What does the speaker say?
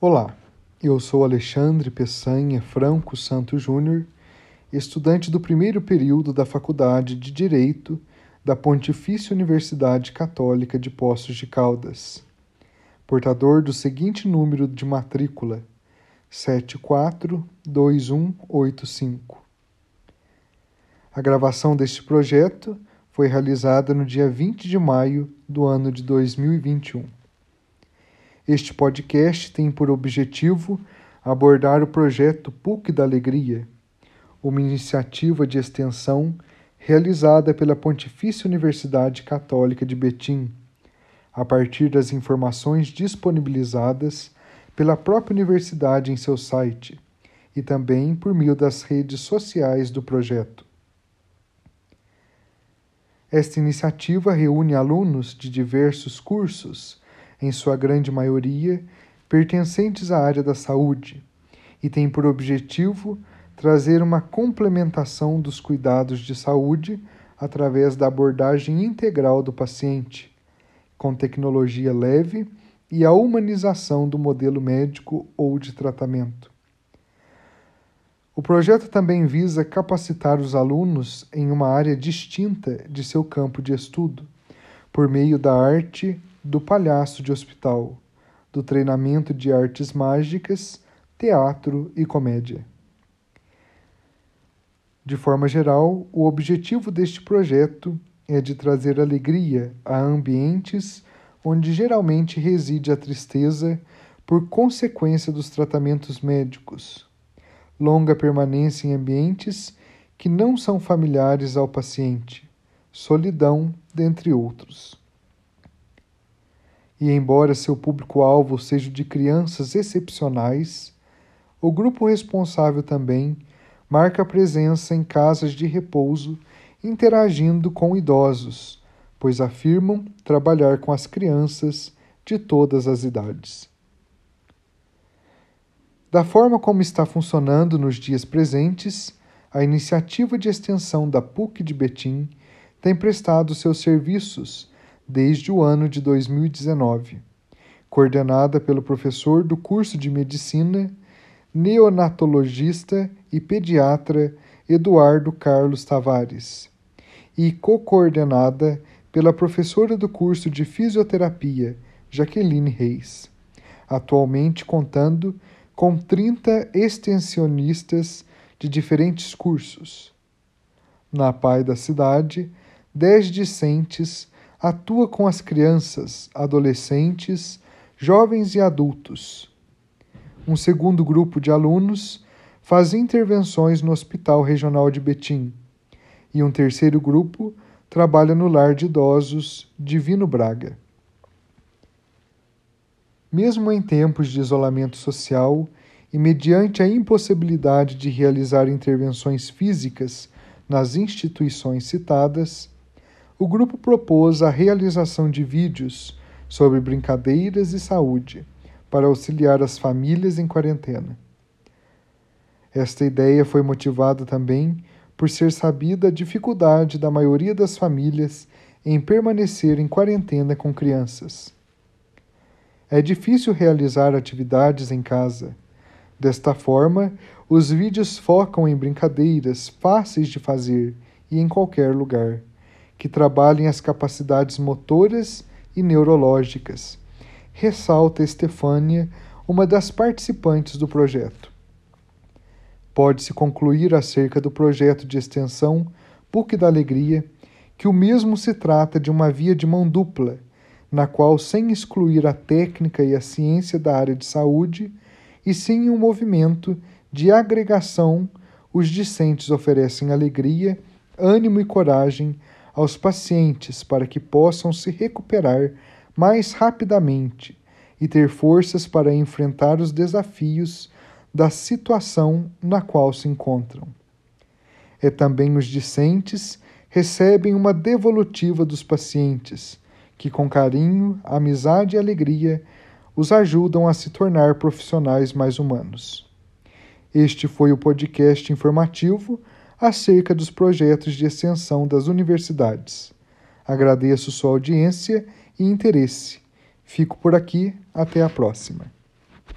Olá, eu sou Alexandre Peçanha Franco Santos Júnior, estudante do primeiro período da Faculdade de Direito da Pontifícia Universidade Católica de Poços de Caldas, portador do seguinte número de matrícula: 742185. A gravação deste projeto foi realizada no dia 20 de maio do ano de 2021. Este podcast tem por objetivo abordar o projeto PUC da Alegria, uma iniciativa de extensão realizada pela Pontifícia Universidade Católica de Betim, a partir das informações disponibilizadas pela própria universidade em seu site e também por meio das redes sociais do projeto. Esta iniciativa reúne alunos de diversos cursos em sua grande maioria, pertencentes à área da saúde, e tem por objetivo trazer uma complementação dos cuidados de saúde através da abordagem integral do paciente, com tecnologia leve e a humanização do modelo médico ou de tratamento. O projeto também visa capacitar os alunos em uma área distinta de seu campo de estudo, por meio da arte do palhaço de hospital, do treinamento de artes mágicas, teatro e comédia. De forma geral, o objetivo deste projeto é de trazer alegria a ambientes onde geralmente reside a tristeza por consequência dos tratamentos médicos, longa permanência em ambientes que não são familiares ao paciente, solidão, dentre outros. E embora seu público-alvo seja de crianças excepcionais, o grupo responsável também marca presença em casas de repouso, interagindo com idosos, pois afirmam trabalhar com as crianças de todas as idades. Da forma como está funcionando nos dias presentes, a iniciativa de extensão da PUC de Betim tem prestado seus serviços desde o ano de 2019, coordenada pelo professor do curso de medicina, neonatologista e pediatra Eduardo Carlos Tavares, e co-coordenada pela professora do curso de fisioterapia, Jaqueline Reis, atualmente contando com 30 extensionistas de diferentes cursos. Na PAI da cidade, 10 discentes atua com as crianças, adolescentes, jovens e adultos. Um segundo grupo de alunos faz intervenções no Hospital Regional de Betim. E um terceiro grupo trabalha no Lar de Idosos Divino Braga. Mesmo em tempos de isolamento social e mediante a impossibilidade de realizar intervenções físicas nas instituições citadas, o grupo propôs a realização de vídeos sobre brincadeiras e saúde para auxiliar as famílias em quarentena. Esta ideia foi motivada também por ser sabida a dificuldade da maioria das famílias em permanecer em quarentena com crianças. É difícil realizar atividades em casa. Desta forma, os vídeos focam em brincadeiras fáceis de fazer e em qualquer lugar que trabalhem as capacidades motoras e neurológicas, ressalta Estefânia, uma das participantes do projeto. Pode-se concluir acerca do projeto de extensão PUC da Alegria que o mesmo se trata de uma via de mão dupla, na qual, sem excluir a técnica e a ciência da área de saúde, e sim um movimento de agregação, os discentes oferecem alegria, ânimo e coragem aos pacientes para que possam se recuperar mais rapidamente e ter forças para enfrentar os desafios da situação na qual se encontram. É também os discentes recebem uma devolutiva dos pacientes, que com carinho, amizade e alegria os ajudam a se tornar profissionais mais humanos. Este foi o podcast informativo acerca dos projetos de extensão das universidades. Agradeço sua audiência e interesse. Fico por aqui, até a próxima.